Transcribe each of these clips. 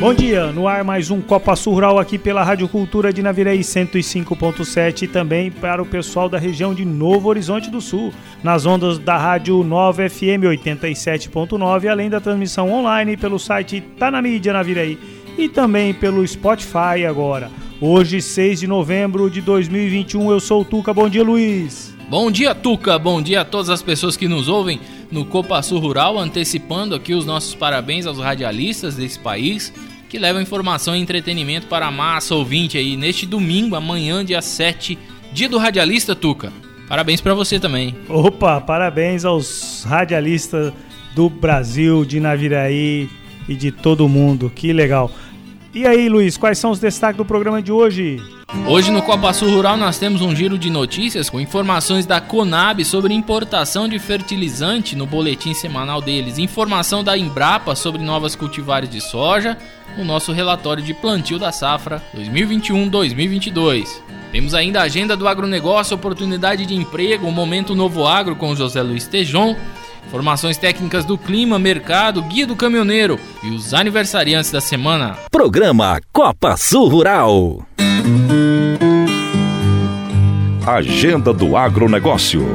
Bom dia, no ar mais um Copa Rural aqui pela Rádio Cultura de Navirei 105.7 e também para o pessoal da região de Novo Horizonte do Sul, nas ondas da Rádio 9 FM 87.9, além da transmissão online pelo site Tá na Mídia Navirei e também pelo Spotify agora. Hoje, 6 de novembro de 2021, eu sou o Tuca. Bom dia, Luiz. Bom dia, Tuca. Bom dia a todas as pessoas que nos ouvem no Copa Sul Rural, antecipando aqui os nossos parabéns aos radialistas desse país que levam informação e entretenimento para a massa ouvinte aí neste domingo, amanhã, dia 7, dia do radialista, Tuca. Parabéns para você também. Opa, parabéns aos radialistas do Brasil, de Naviraí e de todo mundo. Que legal. E aí, Luiz, quais são os destaques do programa de hoje? Hoje no Copa Sul Rural nós temos um giro de notícias com informações da Conab sobre importação de fertilizante no boletim semanal deles, informação da Embrapa sobre novas cultivares de soja, o nosso relatório de plantio da safra 2021-2022. Temos ainda a agenda do agronegócio, oportunidade de emprego, o momento novo agro com José Luiz Tejon, informações técnicas do clima, mercado, guia do caminhoneiro e os aniversariantes da semana. Programa Copa Sul Rural. Agenda do agronegócio.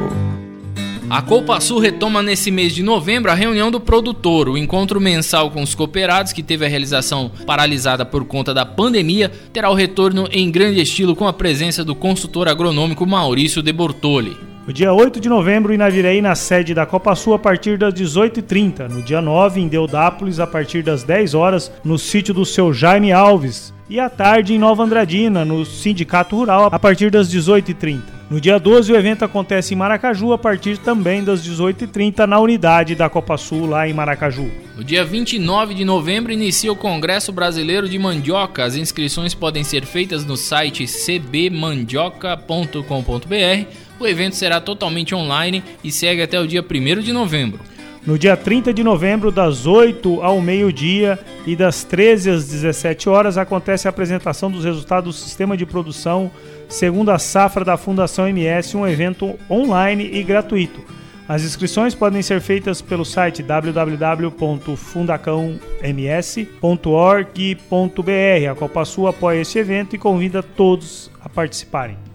A Copa Sul retoma nesse mês de novembro a reunião do produtor, o encontro mensal com os cooperados, que teve a realização paralisada por conta da pandemia, terá o retorno em grande estilo com a presença do consultor agronômico Maurício De Bortoli. No dia 8 de novembro, em Navirei, na sede da Copa Sul, a partir das 18h30. No dia 9, em Deodápolis, a partir das 10 horas, no sítio do seu Jaime Alves. E à tarde, em Nova Andradina, no Sindicato Rural, a partir das 18h30. No dia 12, o evento acontece em Maracaju a partir também das 18h30 na unidade da Copa Sul, lá em Maracaju. No dia 29 de novembro inicia o Congresso Brasileiro de Mandioca. As inscrições podem ser feitas no site cbmandioca.com.br. O evento será totalmente online e segue até o dia 1 de novembro. No dia 30 de novembro, das 8 ao meio-dia e das 13 às 17 horas, acontece a apresentação dos resultados do sistema de produção segundo a safra da Fundação MS, um evento online e gratuito. As inscrições podem ser feitas pelo site www.fundacãoms.org.br. A Copa Sul apoia este evento e convida todos a participarem.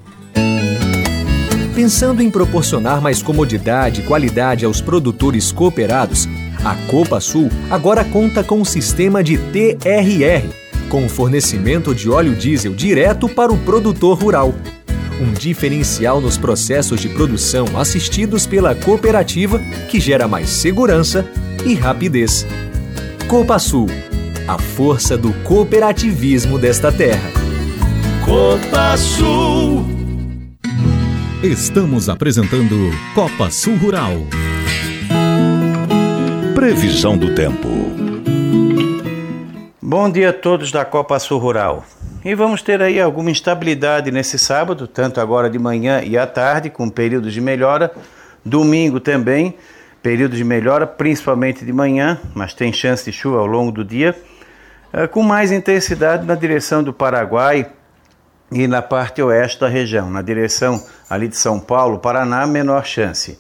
Pensando em proporcionar mais comodidade e qualidade aos produtores cooperados, a Copa Sul agora conta com um sistema de TRR com fornecimento de óleo diesel direto para o produtor rural. Um diferencial nos processos de produção assistidos pela cooperativa que gera mais segurança e rapidez. Copa Sul, a força do cooperativismo desta terra. Copa Sul. Estamos apresentando Copa Sul Rural. Previsão do tempo. Bom dia a todos da Copa Sul Rural. E vamos ter aí alguma instabilidade nesse sábado, tanto agora de manhã e à tarde, com períodos de melhora. Domingo também, períodos de melhora, principalmente de manhã, mas tem chance de chuva ao longo do dia, eh, com mais intensidade na direção do Paraguai e na parte oeste da região. Na direção ali de São Paulo, Paraná, menor chance.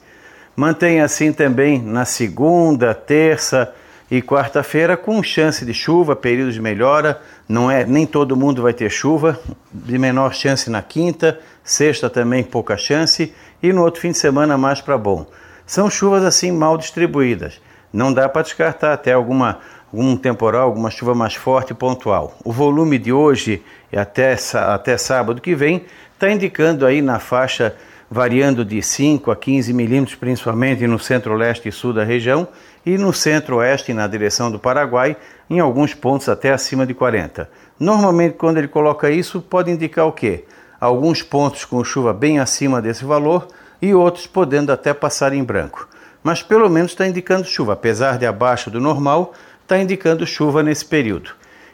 Mantém assim também na segunda, terça e quarta-feira com chance de chuva, período de melhora, não é nem todo mundo vai ter chuva, de menor chance na quinta, sexta também pouca chance e no outro fim de semana mais para bom. São chuvas assim mal distribuídas. Não dá para descartar até alguma algum temporal, alguma chuva mais forte e pontual. O volume de hoje e até, até sábado que vem está indicando aí na faixa variando de 5 a 15 milímetros, principalmente no centro-leste e sul da região, e no centro-oeste, na direção do Paraguai, em alguns pontos até acima de 40. Normalmente, quando ele coloca isso, pode indicar o quê? Alguns pontos com chuva bem acima desse valor e outros podendo até passar em branco. mas pelo menos está indicando chuva. Apesar de abaixo do normal, está indicando chuva nesse período.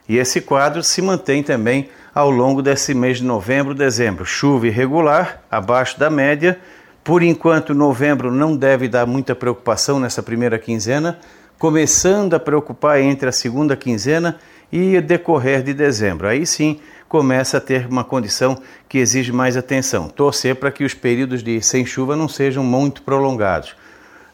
E esse quadro se mantém também ao longo desse mês de novembro, dezembro. Chuva irregular, abaixo da média. Por enquanto, novembro não deve dar muita preocupação nessa primeira quinzena, começando a preocupar entre a segunda quinzena e decorrer de dezembro. Aí sim começa a ter uma condição que exige mais atenção. Torcer para que os períodos de sem chuva não sejam muito prolongados.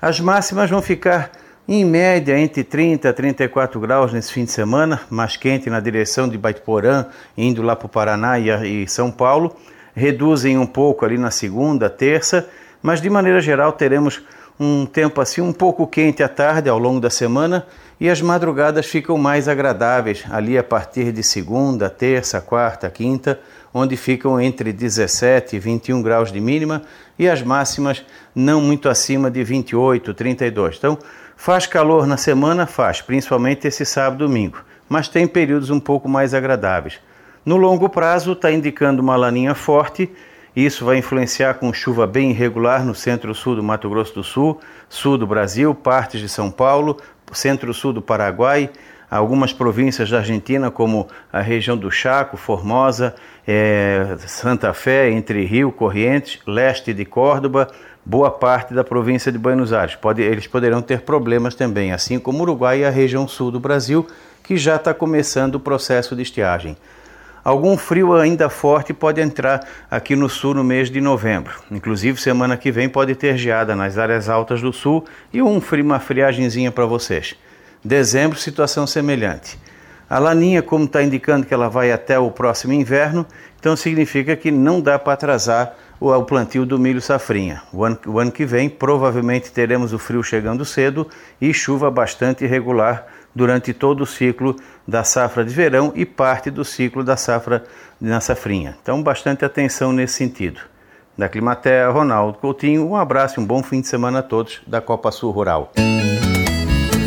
As máximas vão ficar em média entre 30 a 34 graus nesse fim de semana, mais quente na direção de Baitoporã, indo lá para o Paraná e São Paulo. Reduzem um pouco ali na segunda, terça, mas de maneira geral teremos um tempo assim um pouco quente à tarde ao longo da semana e as madrugadas ficam mais agradáveis ali a partir de segunda, terça, quarta, quinta, onde ficam entre 17 e 21 graus de mínima e as máximas não muito acima de 28, 32. Então, faz calor na semana, faz, principalmente esse sábado e domingo, mas tem períodos um pouco mais agradáveis. No longo prazo, está indicando uma laninha forte. Isso vai influenciar com chuva bem irregular no centro-sul do Mato Grosso do Sul, sul do Brasil, partes de São Paulo, centro-sul do Paraguai, algumas províncias da Argentina, como a região do Chaco, Formosa, é, Santa Fé, Entre Rio, Corrientes, leste de Córdoba, boa parte da província de Buenos Aires. Pode, eles poderão ter problemas também, assim como o Uruguai e a região sul do Brasil, que já está começando o processo de estiagem. Algum frio ainda forte pode entrar aqui no sul no mês de novembro. Inclusive, semana que vem pode ter geada nas áreas altas do sul e um frio, uma friagenzinha para vocês. Dezembro, situação semelhante. A laninha, como está indicando que ela vai até o próximo inverno, então significa que não dá para atrasar o, plantio do milho safrinha. O ano, o ano que vem, provavelmente teremos o frio chegando cedo e chuva bastante irregular durante todo o ciclo da safra de verão e parte do ciclo da safra na safrinha. Então, bastante atenção nesse sentido. Da Climatea, Ronaldo Coutinho, um abraço e um bom fim de semana a todos da Copa Sul Rural.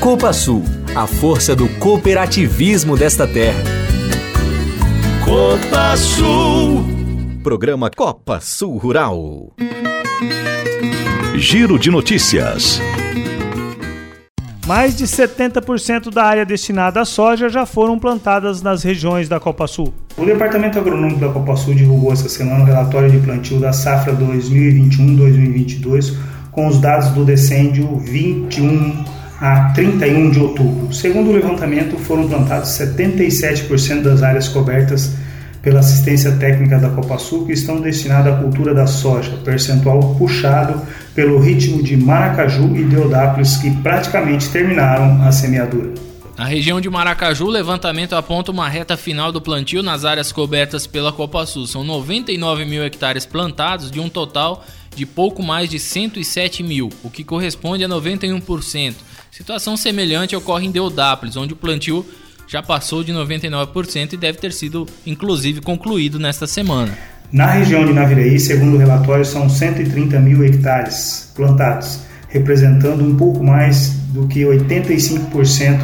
Copa Sul, a força do cooperativismo desta terra. Copa Sul. Programa Copa Sul Rural. Giro de notícias. Mais de 70% da área destinada à soja já foram plantadas nas regiões da Copa Sul. O Departamento Agronômico da Copa Sul divulgou essa semana o relatório de plantio da safra 2021-2022 com os dados do decêndio 21 a 31 de outubro. Segundo o levantamento, foram plantados 77% das áreas cobertas pela assistência técnica da Copa Sul que estão destinadas à cultura da soja, percentual puxado pelo ritmo de Maracaju e Deodápolis que praticamente terminaram a semeadura. Na região de Maracaju, o levantamento aponta uma reta final do plantio nas áreas cobertas pela Copa Sul. São 99 mil hectares plantados de um total de pouco mais de 107 mil, o que corresponde a 91%. Situação semelhante ocorre em Deodápolis, onde o plantio já passou de 99% e deve ter sido, inclusive, concluído nesta semana. Na região de Naviraí, segundo o relatório, são 130 mil hectares plantados, representando um pouco mais do que 85%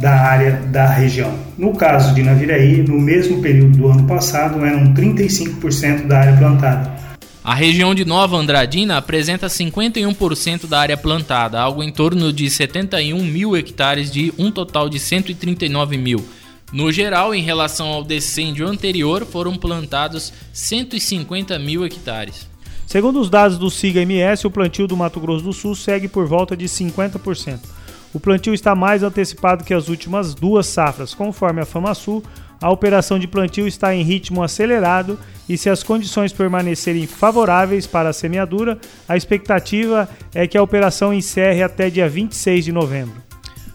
da área da região. No caso de Naviraí, no mesmo período do ano passado, eram 35% da área plantada. A região de Nova Andradina apresenta 51% da área plantada, algo em torno de 71 mil hectares de um total de 139 mil. No geral, em relação ao decêndio anterior, foram plantados 150 mil hectares. Segundo os dados do SIGA-MS, o plantio do Mato Grosso do Sul segue por volta de 50%. O plantio está mais antecipado que as últimas duas safras, conforme a FamaSul, a operação de plantio está em ritmo acelerado e, se as condições permanecerem favoráveis para a semeadura, a expectativa é que a operação encerre até dia 26 de novembro.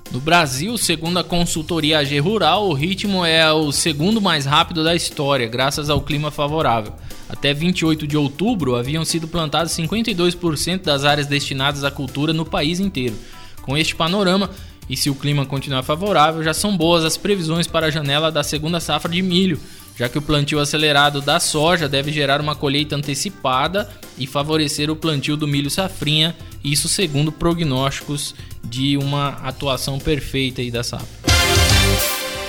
No Brasil, segundo a consultoria AG Rural, o ritmo é o segundo mais rápido da história, graças ao clima favorável. Até 28 de outubro, haviam sido plantados 52% das áreas destinadas à cultura no país inteiro. Com este panorama, e se o clima continuar favorável, já são boas as previsões para a janela da segunda safra de milho, já que o plantio acelerado da soja deve gerar uma colheita antecipada e favorecer o plantio do milho safrinha, isso segundo prognósticos de uma atuação perfeita aí da safra.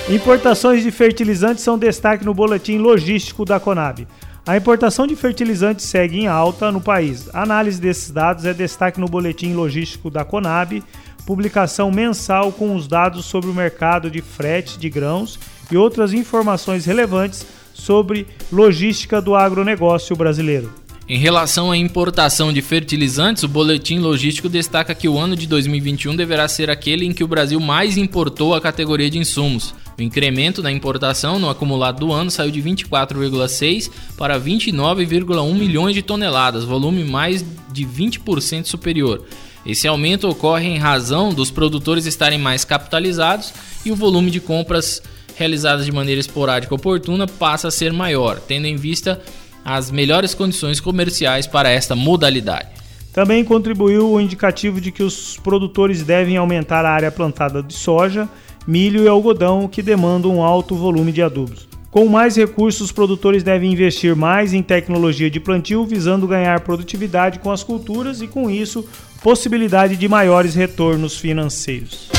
Importações de fertilizantes são destaque no boletim logístico da Conab. A importação de fertilizantes segue em alta no país. A análise desses dados é destaque no boletim logístico da Conab, publicação mensal com os dados sobre o mercado de frete de grãos e outras informações relevantes sobre logística do agronegócio brasileiro. Em relação à importação de fertilizantes, o boletim logístico destaca que o ano de 2021 deverá ser aquele em que o Brasil mais importou a categoria de insumos. O incremento na importação no acumulado do ano saiu de 24,6 para 29,1 milhões de toneladas, volume mais de 20% superior. Esse aumento ocorre em razão dos produtores estarem mais capitalizados e o volume de compras realizadas de maneira esporádica oportuna passa a ser maior, tendo em vista as melhores condições comerciais para esta modalidade. Também contribuiu o indicativo de que os produtores devem aumentar a área plantada de soja, milho e algodão, que demandam um alto volume de adubos. Com mais recursos, os produtores devem investir mais em tecnologia de plantio, visando ganhar produtividade com as culturas e, com isso, possibilidade de maiores retornos financeiros.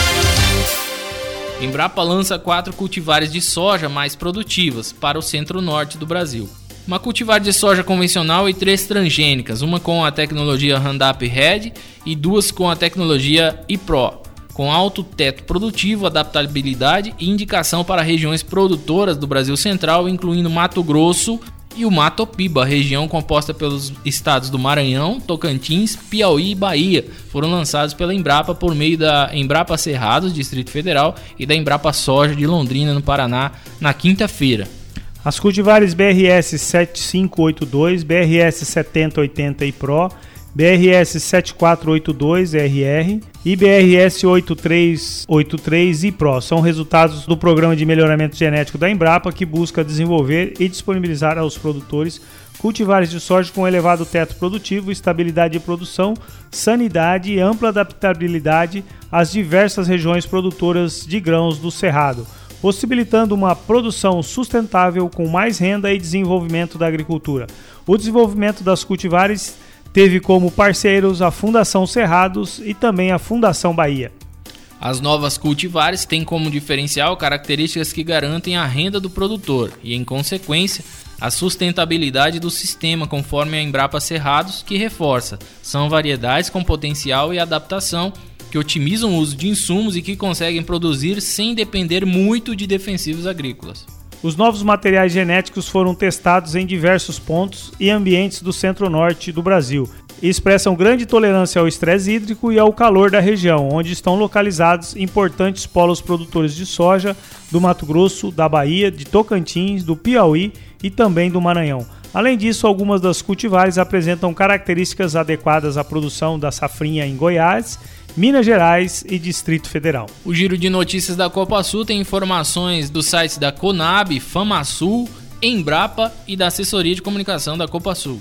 Embrapa lança quatro cultivares de soja mais produtivas para o centro-norte do Brasil uma cultivar de soja convencional e três transgênicas, uma com a tecnologia Roundup Red e duas com a tecnologia iPro, com alto teto produtivo, adaptabilidade e indicação para regiões produtoras do Brasil Central, incluindo Mato Grosso e o Mato Piba, região composta pelos estados do Maranhão, Tocantins, Piauí e Bahia, foram lançados pela Embrapa por meio da Embrapa Cerrados, Distrito Federal, e da Embrapa Soja de Londrina, no Paraná, na quinta-feira. As cultivares BRS 7582, BRS 7080 e Pro, BRS 7482 RR e BRS 8383 e Pro são resultados do programa de melhoramento genético da Embrapa que busca desenvolver e disponibilizar aos produtores cultivares de soja com elevado teto produtivo, estabilidade de produção, sanidade e ampla adaptabilidade às diversas regiões produtoras de grãos do Cerrado possibilitando uma produção sustentável com mais renda e desenvolvimento da agricultura. O desenvolvimento das cultivares teve como parceiros a Fundação Cerrados e também a Fundação Bahia. As novas cultivares têm como diferencial características que garantem a renda do produtor e, em consequência, a sustentabilidade do sistema, conforme a Embrapa Cerrados, que reforça, são variedades com potencial e adaptação que otimizam o uso de insumos e que conseguem produzir sem depender muito de defensivos agrícolas. Os novos materiais genéticos foram testados em diversos pontos e ambientes do centro-norte do Brasil e expressam grande tolerância ao estresse hídrico e ao calor da região, onde estão localizados importantes polos produtores de soja do Mato Grosso, da Bahia, de Tocantins, do Piauí e também do Maranhão. Além disso, algumas das cultivares apresentam características adequadas à produção da safrinha em Goiás Minas Gerais e Distrito Federal. O giro de notícias da Copa Sul tem informações dos sites da Conab, FamaSul, Embrapa e da assessoria de comunicação da Copa Sul.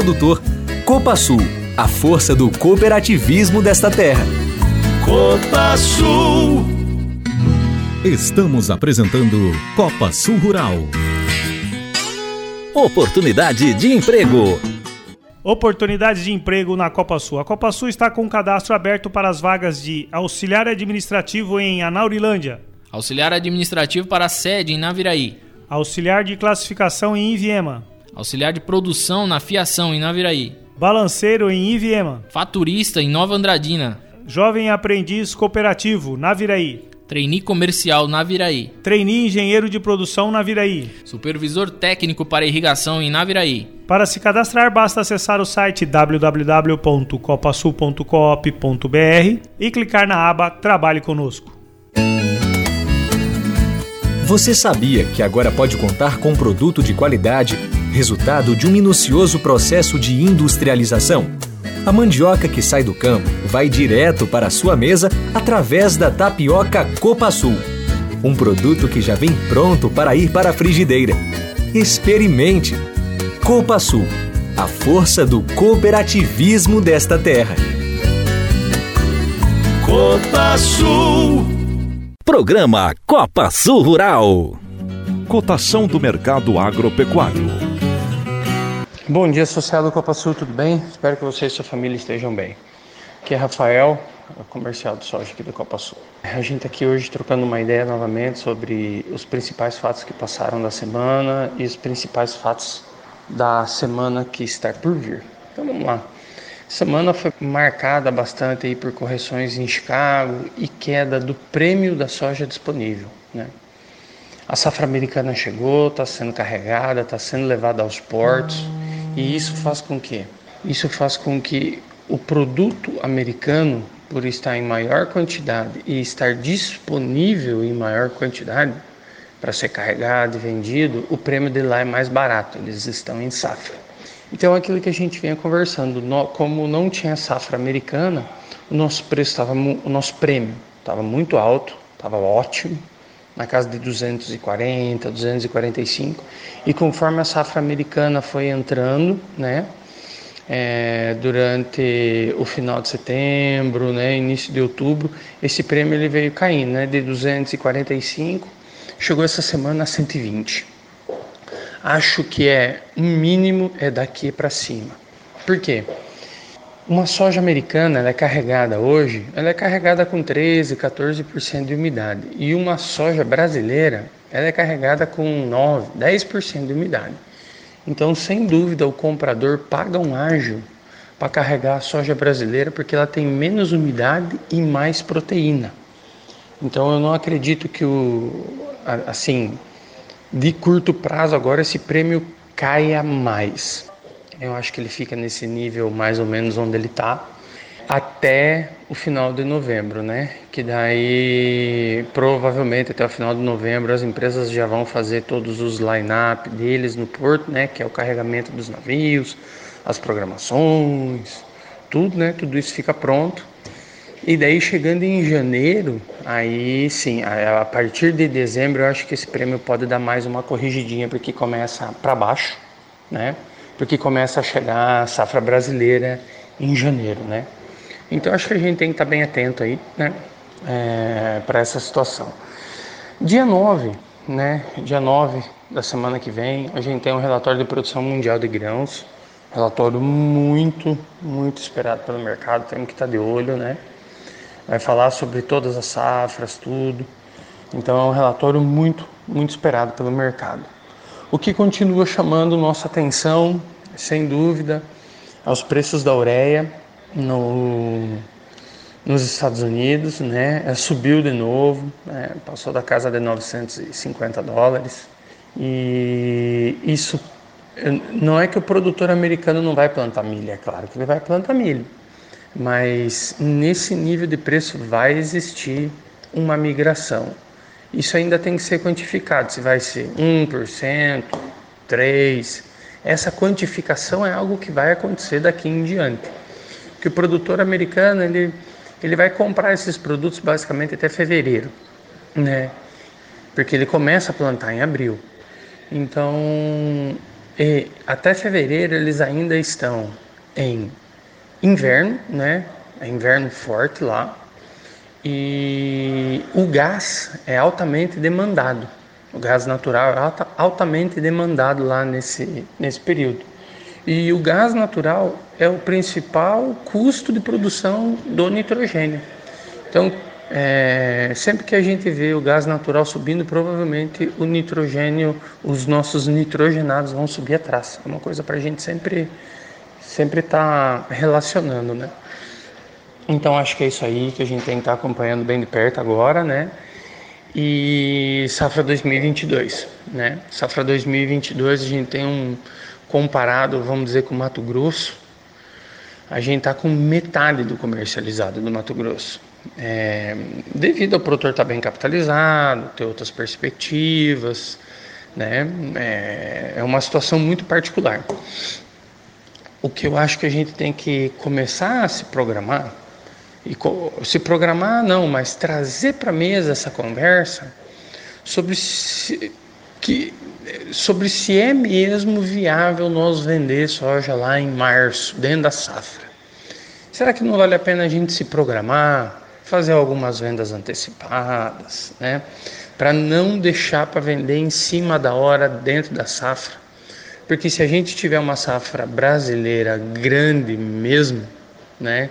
produtor. Copa Sul, a força do cooperativismo desta terra. Copa Sul. Estamos apresentando Copa Sul Rural. Oportunidade de emprego. Oportunidades de emprego na Copa Sul. A Copa Sul está com o cadastro aberto para as vagas de auxiliar administrativo em Anaurilândia, auxiliar administrativo para a sede em Naviraí, auxiliar de classificação em Iviema, Auxiliar de produção na fiação em Naviraí. Balanceiro em Iviema. Faturista em Nova Andradina. Jovem aprendiz cooperativo, Naviraí. Trainee comercial Naviraí. Trainee engenheiro de produção Naviraí. Supervisor técnico para irrigação em Naviraí. Para se cadastrar, basta acessar o site www.copasul.coop.br e clicar na aba Trabalhe conosco. Você sabia que agora pode contar com produto de qualidade, resultado de um minucioso processo de industrialização? A mandioca que sai do campo vai direto para a sua mesa através da tapioca Copa Sul. Um produto que já vem pronto para ir para a frigideira. Experimente! Copa Sul, a força do cooperativismo desta terra. Copa Sul. Programa Copa Sul Rural. Cotação do mercado agropecuário. Bom dia, associado Copa Sul, tudo bem? Espero que você e sua família estejam bem. Aqui é Rafael, comercial do soja aqui do Copa Sul. A gente está aqui hoje trocando uma ideia novamente sobre os principais fatos que passaram da semana e os principais fatos da semana que está por vir. Então vamos lá. Semana foi marcada bastante aí por correções em Chicago e queda do prêmio da soja disponível, né? A safra americana chegou, está sendo carregada, está sendo levada aos portos. E isso faz com que isso faz com que o produto americano, por estar em maior quantidade e estar disponível em maior quantidade para ser carregado e vendido, o prêmio de lá é mais barato, eles estão em safra. Então, aquilo que a gente vinha conversando, como não tinha safra americana, o nosso preço estava, o nosso prêmio estava muito alto, estava ótimo, na casa de 240, 245. E conforme a safra americana foi entrando, né, é, durante o final de setembro, né, início de outubro, esse prêmio ele veio caindo, né, de 245, chegou essa semana a 120. Acho que é um mínimo é daqui para cima. Por quê? Uma soja americana é carregada hoje, ela é carregada com 13, 14% de umidade. E uma soja brasileira, ela é carregada com 9, 10% de umidade. Então, sem dúvida, o comprador paga um ágio para carregar a soja brasileira porque ela tem menos umidade e mais proteína. Então, eu não acredito que o assim, de curto prazo agora esse prêmio caia mais. Eu acho que ele fica nesse nível mais ou menos onde ele está até o final de novembro, né? Que daí provavelmente até o final de novembro as empresas já vão fazer todos os line-up deles no porto, né? Que é o carregamento dos navios, as programações, tudo, né? Tudo isso fica pronto. E daí chegando em janeiro, aí sim, a partir de dezembro eu acho que esse prêmio pode dar mais uma corrigidinha porque começa para baixo, né? Porque começa a chegar a safra brasileira em janeiro, né? Então acho que a gente tem que estar bem atento aí, né? É, para essa situação. Dia 9, né? Dia 9 da semana que vem, a gente tem um relatório de produção mundial de grãos. Relatório muito, muito esperado pelo mercado, temos que estar de olho, né? Vai falar sobre todas as safras, tudo. Então é um relatório muito, muito esperado pelo mercado. O que continua chamando nossa atenção, sem dúvida, aos preços da ureia no, nos Estados Unidos, né? É, subiu de novo, né? passou da casa de 950 dólares. E isso não é que o produtor americano não vai plantar milho, é claro que ele vai plantar milho, mas nesse nível de preço vai existir uma migração. Isso ainda tem que ser quantificado, se vai ser 1%, 3%. Essa quantificação é algo que vai acontecer daqui em diante. Que o produtor americano, ele, ele vai comprar esses produtos basicamente até fevereiro, né? Porque ele começa a plantar em abril. Então, até fevereiro eles ainda estão em inverno, né? É inverno forte lá, e o gás é altamente demandado. O gás natural é altamente demandado lá nesse, nesse período. E o gás natural é o principal custo de produção do nitrogênio. Então, é, sempre que a gente vê o gás natural subindo, provavelmente o nitrogênio, os nossos nitrogenados vão subir atrás. É uma coisa para a gente sempre sempre estar tá relacionando, né? Então acho que é isso aí que a gente tem que estar tá acompanhando bem de perto agora, né? e safra 2022, né? Safra 2022 a gente tem um comparado, vamos dizer, com o Mato Grosso, a gente está com metade do comercializado do Mato Grosso. É, devido ao produtor estar tá bem capitalizado, ter outras perspectivas, né? É, é uma situação muito particular. O que eu acho que a gente tem que começar a se programar, e se programar não, mas trazer para a mesa essa conversa sobre se, que, sobre se é mesmo viável nós vender soja lá em março, dentro da safra. Será que não vale a pena a gente se programar, fazer algumas vendas antecipadas, né? Para não deixar para vender em cima da hora dentro da safra. Porque se a gente tiver uma safra brasileira grande mesmo, né?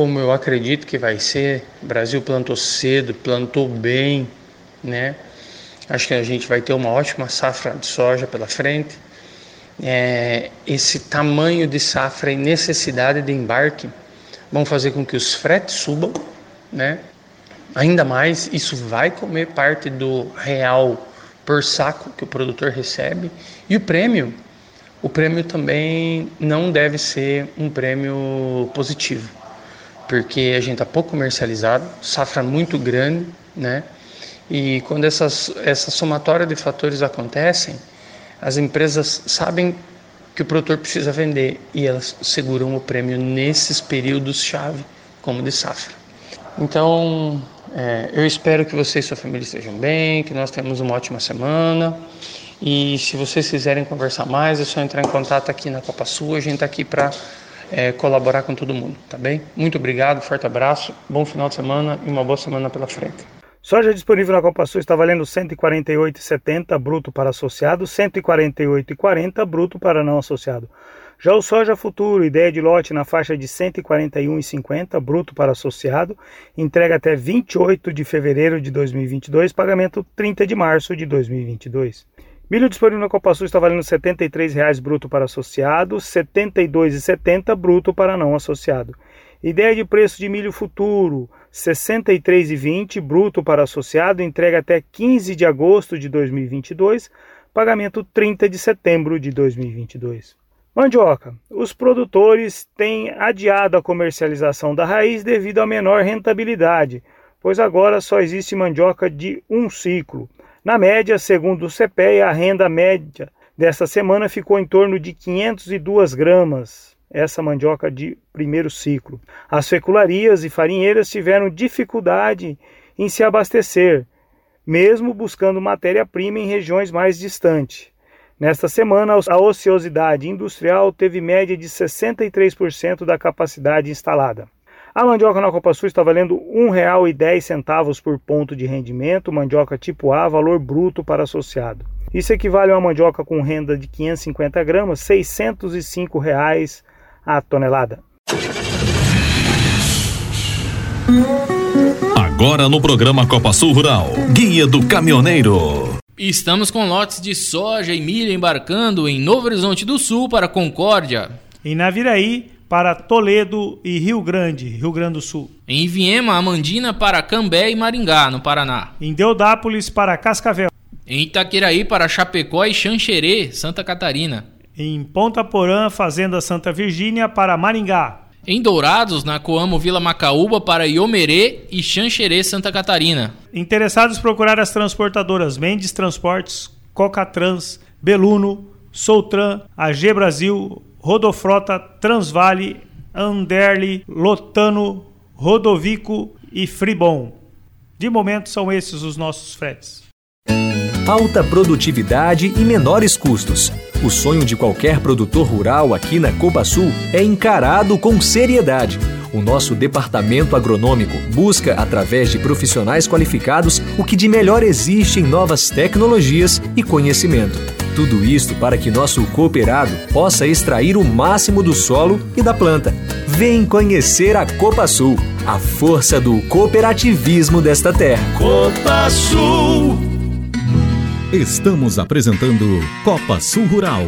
Como eu acredito que vai ser, o Brasil plantou cedo, plantou bem, né? Acho que a gente vai ter uma ótima safra de soja pela frente. É, esse tamanho de safra e necessidade de embarque vão fazer com que os fretes subam, né? Ainda mais, isso vai comer parte do real por saco que o produtor recebe. E o prêmio, o prêmio também não deve ser um prêmio positivo, porque a gente está pouco comercializado, safra muito grande, né? E quando essas, essa somatória de fatores acontecem, as empresas sabem que o produtor precisa vender e elas seguram o prêmio nesses períodos-chave, como de safra. Então, é, eu espero que você e sua família estejam bem, que nós tenhamos uma ótima semana. E se vocês quiserem conversar mais, é só entrar em contato aqui na Copa Sul. A gente está aqui para é, colaborar com todo mundo, tá bem? Muito obrigado, forte abraço, bom final de semana e uma boa semana pela frente. Soja disponível na Copa Sul está valendo R$ 148,70 bruto para associado, R$ 148,40 bruto para não associado. Já o soja futuro, ideia de lote na faixa de R$ 141,50 bruto para associado, entrega até 28 de fevereiro de 2022, pagamento 30 de março de 2022. Milho disponível na Copa Sul está valendo R$ 73,00 bruto para associado, R$ 72,70 bruto para não associado. Ideia de preço de milho futuro, R$ 63,20 bruto para associado, entrega até 15 de agosto de 2022, pagamento 30 de setembro de 2022. Mandioca. Os produtores têm adiado a comercialização da raiz devido à menor rentabilidade, pois agora só existe mandioca de um ciclo. Na média, segundo o CPEA, a renda média desta semana ficou em torno de 502 gramas essa mandioca de primeiro ciclo. As fecularias e farinheiras tiveram dificuldade em se abastecer, mesmo buscando matéria-prima em regiões mais distantes. Nesta semana, a ociosidade industrial teve média de 63% da capacidade instalada. A mandioca na Copa Sul está valendo R$ 1,10 por ponto de rendimento, mandioca tipo A, valor bruto para associado. Isso equivale a uma mandioca com renda de 550 gramas, 605 reais a tonelada. Agora no programa Copa Sul Rural, Guia do Caminhoneiro. Estamos com lotes de soja e milho embarcando em Novo Horizonte do Sul para Concórdia. Em Naviraí, para Toledo e Rio Grande, Rio Grande do Sul. Em Viema, Amandina para Cambé e Maringá, no Paraná. Em Deodápolis para Cascavel. Em Itaquiraí para Chapecó e Xanxerê, Santa Catarina em Ponta Porã, Fazenda Santa Virgínia, para Maringá. Em Dourados, na Coamo Vila Macaúba, para Iomerê e Xanxerê, Santa Catarina. Interessados procurar as transportadoras Mendes Transportes, Cocatrans, Beluno, Soltran, AG Brasil, Rodofrota, Transvale, Anderli, Lotano, Rodovico e Fribon. De momento são esses os nossos fretes. Alta produtividade e menores custos. O sonho de qualquer produtor rural aqui na Copa Sul é encarado com seriedade. O nosso departamento agronômico busca, através de profissionais qualificados, o que de melhor existe em novas tecnologias e conhecimento. Tudo isto para que nosso cooperado possa extrair o máximo do solo e da planta. Vem conhecer a Copa Sul, a força do cooperativismo desta terra. Copa Sul. Estamos apresentando Copa Sul Rural.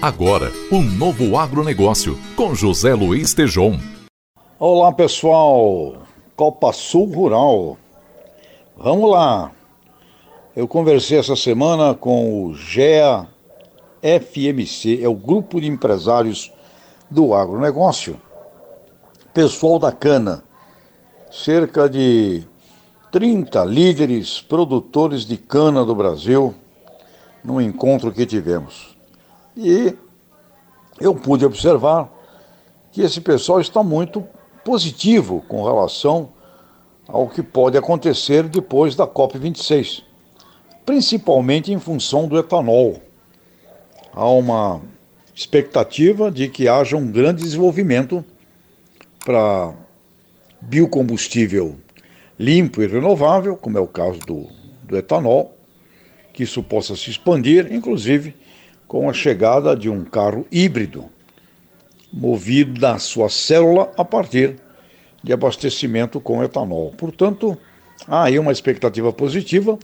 Agora, um novo agronegócio com José Luiz Tejon. Olá pessoal, Copa Sul Rural. Vamos lá. Eu conversei essa semana com o GEA FMC, é o Grupo de Empresários do Agronegócio, pessoal da cana, cerca de 30 líderes produtores de cana do Brasil, no encontro que tivemos. E eu pude observar que esse pessoal está muito positivo com relação ao que pode acontecer depois da COP26, principalmente em função do etanol. Há uma expectativa de que haja um grande desenvolvimento para biocombustível limpo e renovável, como é o caso do, do etanol, que isso possa se expandir, inclusive com a chegada de um carro híbrido movido da sua célula a partir de abastecimento com etanol. Portanto, há aí uma expectativa positiva,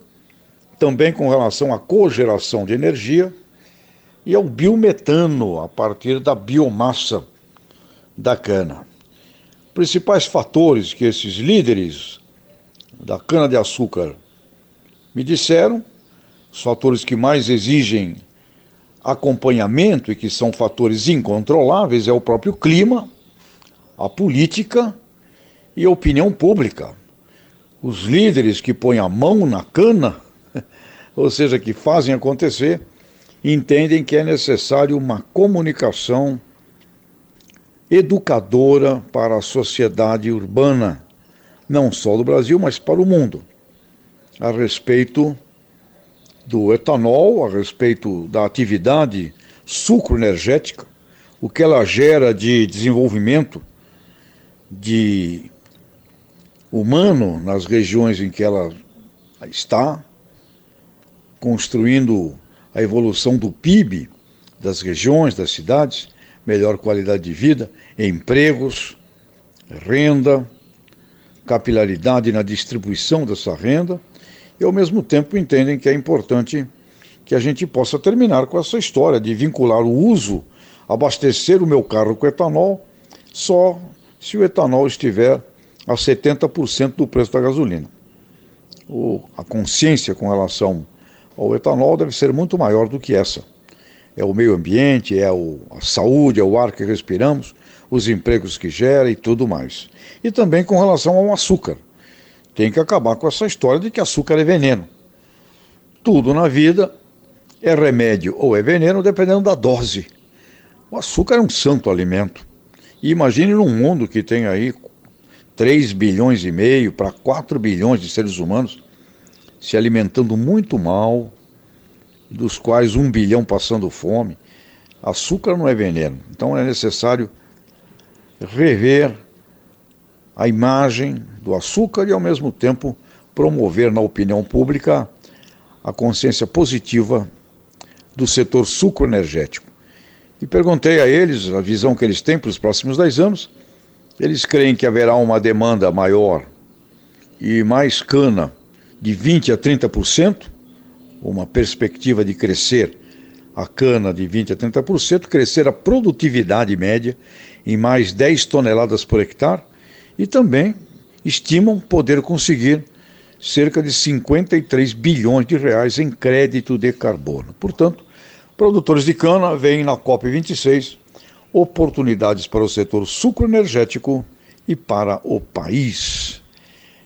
também com relação à cogeração de energia e ao biometano a partir da biomassa da cana. Principais fatores que esses líderes da cana-de-açúcar me disseram, os fatores que mais exigem acompanhamento e que são fatores incontroláveis é o próprio clima, a política e a opinião pública. Os líderes que põem a mão na cana, ou seja, que fazem acontecer, entendem que é necessário uma comunicação educadora para a sociedade urbana, não só do Brasil, mas para o mundo, a respeito do etanol, a respeito da atividade sucroenergética, o que ela gera de desenvolvimento de humano nas regiões em que ela está, construindo a evolução do PIB das regiões, das cidades, melhor qualidade de vida, empregos, renda, capilaridade na distribuição dessa renda e ao mesmo tempo entendem que é importante que a gente possa terminar com essa história de vincular o uso, abastecer o meu carro com etanol, só se o etanol estiver a 70% do preço da gasolina. O, a consciência com relação ao etanol deve ser muito maior do que essa. É o meio ambiente, é o, a saúde, é o ar que respiramos, os empregos que gera e tudo mais. E também com relação ao açúcar. Tem que acabar com essa história de que açúcar é veneno. Tudo na vida é remédio ou é veneno, dependendo da dose. O açúcar é um santo alimento. E imagine num mundo que tem aí 3 bilhões e meio para 4 bilhões de seres humanos se alimentando muito mal, dos quais um bilhão passando fome. Açúcar não é veneno. Então é necessário rever a imagem do açúcar e, ao mesmo tempo, promover na opinião pública a consciência positiva do setor sucroenergético. E perguntei a eles a visão que eles têm para os próximos 10 anos. Eles creem que haverá uma demanda maior e mais cana de 20% a 30%, uma perspectiva de crescer a cana de 20% a 30%, crescer a produtividade média em mais 10 toneladas por hectare e também estimam poder conseguir cerca de 53 bilhões de reais em crédito de carbono. Portanto, produtores de cana veem na COP26 oportunidades para o setor sucroenergético e para o país.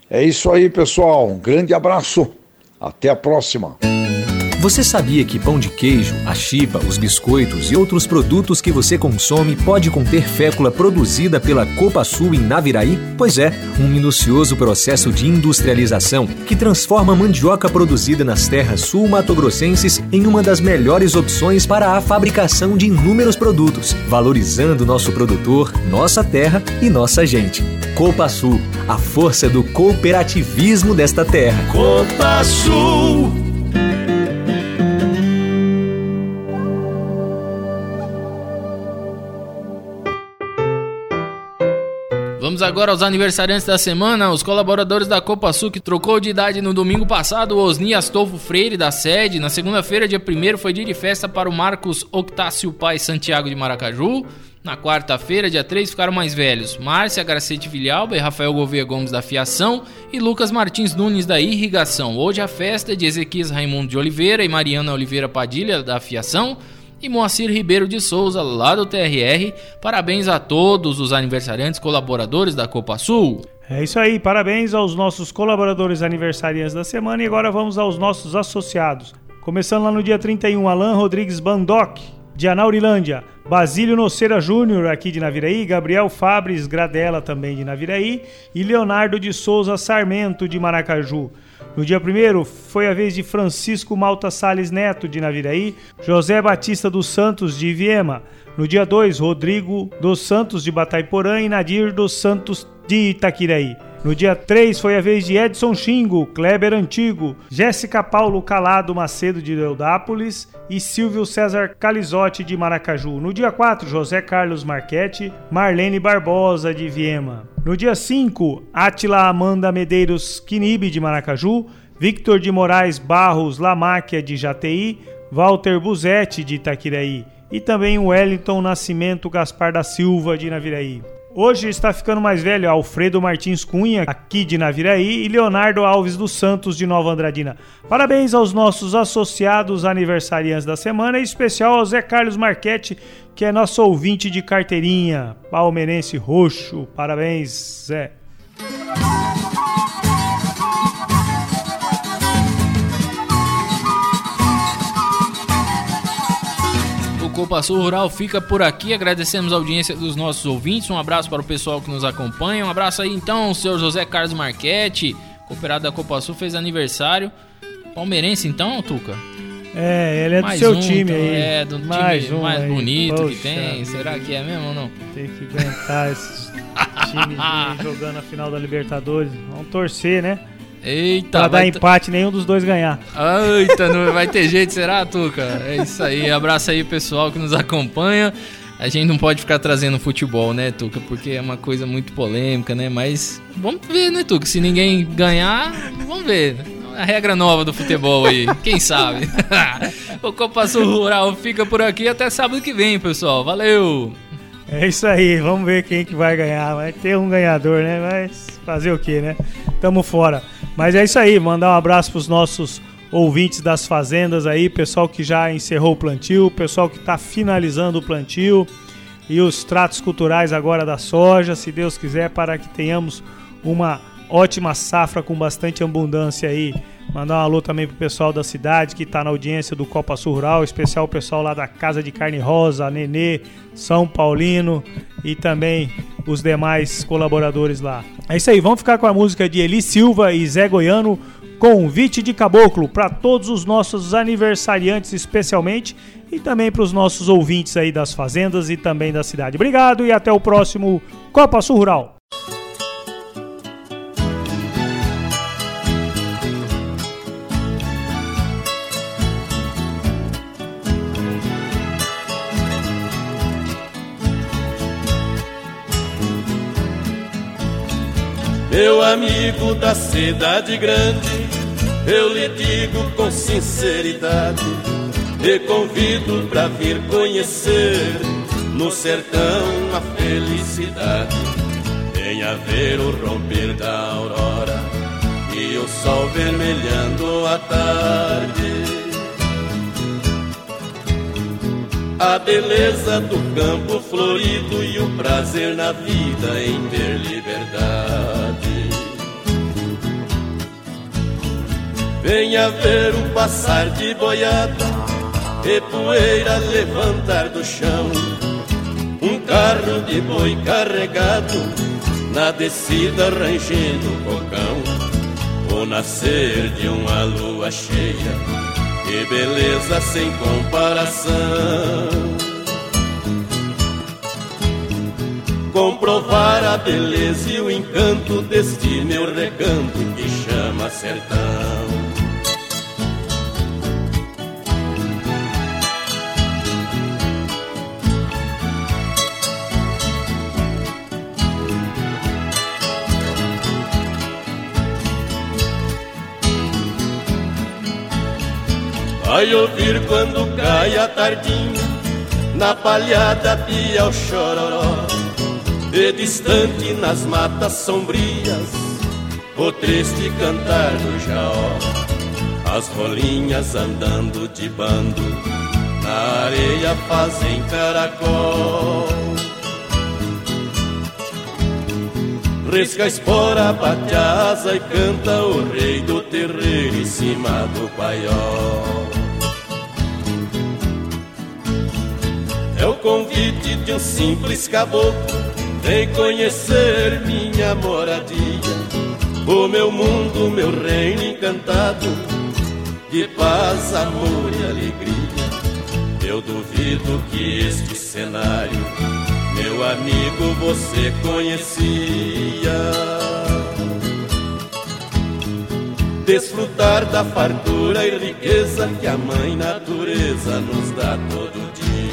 É isso aí, pessoal. Um grande abraço. Até a próxima. Você sabia que pão de queijo, a chipa, os biscoitos e outros produtos que você consome pode conter fécula produzida pela Copa Sul em Naviraí? Pois é, um minucioso processo de industrialização que transforma a mandioca produzida nas terras sul-matogrossenses em uma das melhores opções para a fabricação de inúmeros produtos, valorizando nosso produtor, nossa terra e nossa gente. Copa Sul, a força do cooperativismo desta terra. Copa Sul. Agora aos aniversariantes da semana. Os colaboradores da Copa Sul que trocou de idade no domingo passado, Osni Astolfo Freire, da sede. Na segunda-feira, dia 1 foi dia de festa para o Marcos Octácio Pai Santiago de Maracaju. Na quarta-feira, dia 3, ficaram mais velhos Márcia Gracete Vilhalba e Rafael Gouveia Gomes da Fiação e Lucas Martins Nunes da Irrigação. Hoje a festa é de Ezequias Raimundo de Oliveira e Mariana Oliveira Padilha da Fiação e Moacir Ribeiro de Souza, lá do TRR. Parabéns a todos os aniversariantes colaboradores da Copa Sul. É isso aí, parabéns aos nossos colaboradores aniversariantes da semana e agora vamos aos nossos associados. Começando lá no dia 31, Alan Rodrigues Bandoc, de Anaurilândia, Basílio Noceira Júnior, aqui de Naviraí, Gabriel Fabres Gradella, também de Naviraí, e Leonardo de Souza Sarmento, de Maracaju. No dia 1 foi a vez de Francisco Malta Sales Neto, de Naviraí, José Batista dos Santos, de Viema. No dia 2, Rodrigo dos Santos, de Bataiporã, e Nadir dos Santos, de Itaquiraí. No dia 3 foi a vez de Edson Xingo, Kleber Antigo, Jéssica Paulo Calado Macedo de Deodápolis e Silvio César Calizotti de Maracaju. No dia 4, José Carlos Marchetti, Marlene Barbosa de Viema. No dia 5, Atila Amanda Medeiros Quinibe de Maracaju, Victor de Moraes Barros Lamáquia de Jati, Walter Buzetti de Itaquiraí e também Wellington Nascimento Gaspar da Silva de Naviraí. Hoje está ficando mais velho Alfredo Martins Cunha, aqui de Naviraí, e Leonardo Alves dos Santos, de Nova Andradina. Parabéns aos nossos associados aniversariantes da semana, em especial ao Zé Carlos Marchetti, que é nosso ouvinte de carteirinha, palmeirense roxo. Parabéns, Zé. Copa Sul Rural fica por aqui. Agradecemos a audiência dos nossos ouvintes. Um abraço para o pessoal que nos acompanha. Um abraço aí então ao senhor José Carlos Marchetti, cooperado da Copa Sul, fez aniversário. Palmeirense então, Tuca? É, ele é mais do seu um, time então, aí. É, do mais time um mais aí. bonito Poxa que tem. Será que é mesmo ou não? Tem que aguentar esses times jogando a final da Libertadores. Vamos torcer, né? Eita, Pra dar empate, nenhum dos dois ganhar. Eita, não vai ter jeito, será, Tuca? É isso aí. Abraço aí, pessoal que nos acompanha. A gente não pode ficar trazendo futebol, né, Tuca? Porque é uma coisa muito polêmica, né? Mas vamos ver, né, Tuca? Se ninguém ganhar, vamos ver. A regra nova do futebol aí, quem sabe? o Copa Sul Rural fica por aqui até sábado que vem, pessoal. Valeu! É isso aí, vamos ver quem que vai ganhar. Vai ter um ganhador, né? Mas fazer o que, né? Tamo fora. Mas é isso aí, mandar um abraço pros nossos ouvintes das fazendas aí, pessoal que já encerrou o plantio, pessoal que está finalizando o plantio e os tratos culturais agora da soja, se Deus quiser, para que tenhamos uma ótima safra com bastante abundância aí. Mandar um alô também pro pessoal da cidade que está na audiência do Copa Sul Rural, especial o pessoal lá da Casa de Carne Rosa, Nenê, São Paulino e também os demais colaboradores lá. É isso aí, vamos ficar com a música de Eli Silva e Zé Goiano, Convite de Caboclo, para todos os nossos aniversariantes especialmente e também para os nossos ouvintes aí das fazendas e também da cidade. Obrigado e até o próximo Copa Sul Rural. Meu amigo da cidade grande, eu lhe digo com sinceridade, te convido pra vir conhecer no sertão a felicidade. Venha ver o romper da aurora e o sol vermelhando a tarde. A beleza do campo florido e o prazer na vida em ter liberdade. Venha ver o passar de boiada e poeira levantar do chão. Um carro de boi carregado na descida rangendo o cocão. O nascer de uma lua cheia que beleza sem comparação. Comprovar a beleza e o encanto deste meu recanto que chama sertão. Vai ouvir quando cai a tardinha na palhada e ao chororó, e distante nas matas sombrias, o triste cantar do jaó. As rolinhas andando de bando, na areia fazem caracol. Risca a espora, bate a asa e canta o rei do terreiro em cima do paiol. É o convite de um simples caboclo, vem conhecer minha moradia, o meu mundo, meu reino encantado, de paz, amor e alegria. Eu duvido que este cenário meu amigo, você conhecia. Desfrutar da fartura e riqueza que a mãe natureza nos dá todo dia.